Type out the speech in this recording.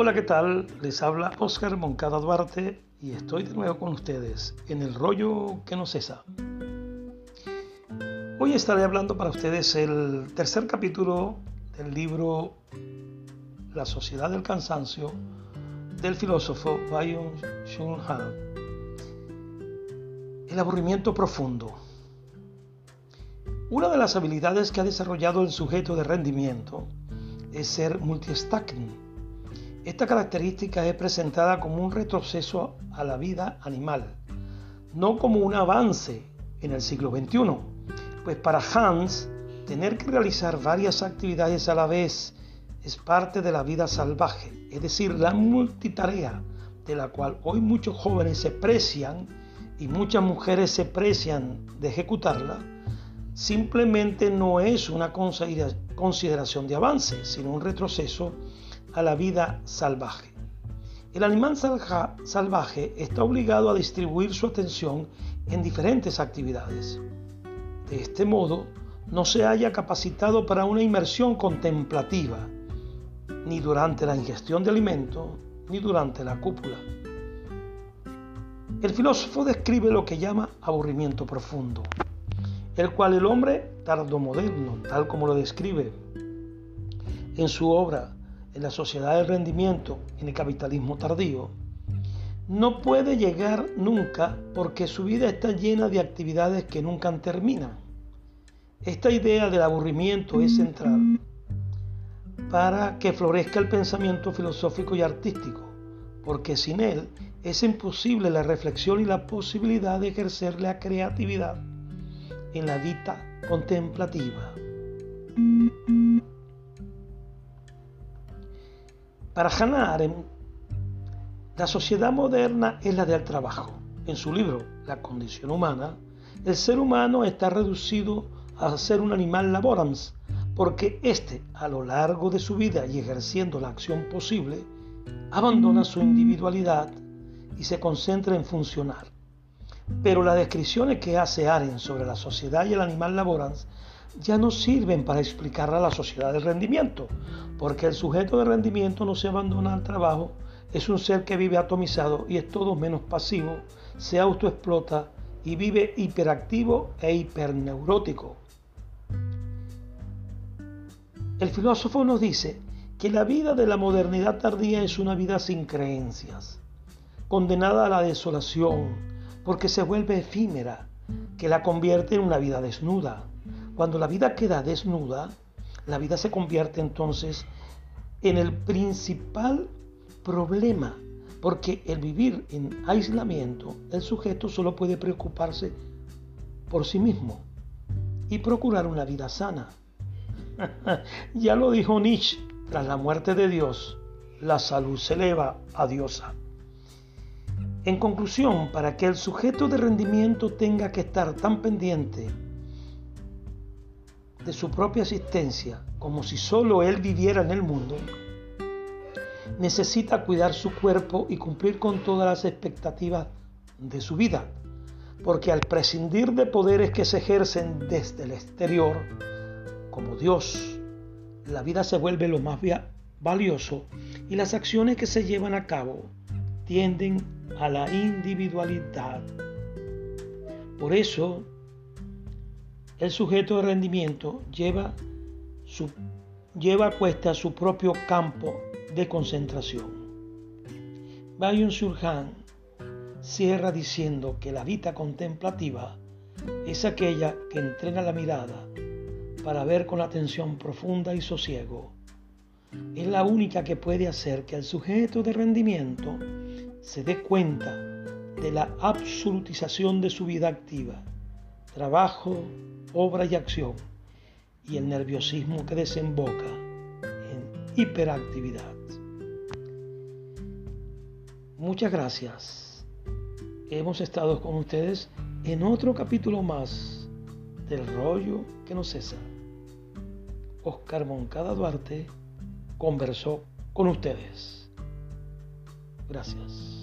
Hola, ¿qué tal? Les habla Oscar Moncada Duarte y estoy de nuevo con ustedes en el rollo que no cesa. Hoy estaré hablando para ustedes el tercer capítulo del libro La sociedad del cansancio del filósofo Byung-Chul Han. El aburrimiento profundo. Una de las habilidades que ha desarrollado el sujeto de rendimiento es ser multistacking. Esta característica es presentada como un retroceso a la vida animal, no como un avance en el siglo XXI, pues para Hans, tener que realizar varias actividades a la vez es parte de la vida salvaje, es decir, la multitarea de la cual hoy muchos jóvenes se precian y muchas mujeres se precian de ejecutarla, simplemente no es una consideración de avance, sino un retroceso a la vida salvaje. El animal salvaje está obligado a distribuir su atención en diferentes actividades. De este modo, no se haya capacitado para una inmersión contemplativa, ni durante la ingestión de alimento, ni durante la cúpula. El filósofo describe lo que llama aburrimiento profundo el cual el hombre tardomoderno, tal como lo describe en su obra En la sociedad del rendimiento en el capitalismo tardío, no puede llegar nunca porque su vida está llena de actividades que nunca terminan. Esta idea del aburrimiento es central para que florezca el pensamiento filosófico y artístico, porque sin él es imposible la reflexión y la posibilidad de ejercer la creatividad en la vida contemplativa. Para Hannah Arendt, la sociedad moderna es la del trabajo. En su libro La condición humana, el ser humano está reducido a ser un animal laborans, porque éste, a lo largo de su vida y ejerciendo la acción posible, abandona su individualidad y se concentra en funcionar. Pero las descripciones que hace Aren sobre la sociedad y el animal laborans ya no sirven para explicar a la sociedad del rendimiento, porque el sujeto de rendimiento no se abandona al trabajo, es un ser que vive atomizado y es todo menos pasivo, se autoexplota y vive hiperactivo e hiperneurótico. El filósofo nos dice que la vida de la modernidad tardía es una vida sin creencias, condenada a la desolación, porque se vuelve efímera, que la convierte en una vida desnuda. Cuando la vida queda desnuda, la vida se convierte entonces en el principal problema, porque el vivir en aislamiento, el sujeto solo puede preocuparse por sí mismo y procurar una vida sana. ya lo dijo Nietzsche, tras la muerte de Dios, la salud se eleva a diosa. En conclusión, para que el sujeto de rendimiento tenga que estar tan pendiente de su propia existencia como si solo él viviera en el mundo, necesita cuidar su cuerpo y cumplir con todas las expectativas de su vida, porque al prescindir de poderes que se ejercen desde el exterior, como Dios, la vida se vuelve lo más valioso y las acciones que se llevan a cabo tienden a la individualidad. Por eso, el sujeto de rendimiento lleva, a cuesta su propio campo de concentración. Bayun Surhan cierra diciendo que la vida contemplativa es aquella que entrena la mirada para ver con atención profunda y sosiego. Es la única que puede hacer que el sujeto de rendimiento se dé cuenta de la absolutización de su vida activa, trabajo, obra y acción, y el nerviosismo que desemboca en hiperactividad. Muchas gracias. Hemos estado con ustedes en otro capítulo más del rollo que no cesa. Oscar Moncada Duarte conversó con ustedes. Gracias.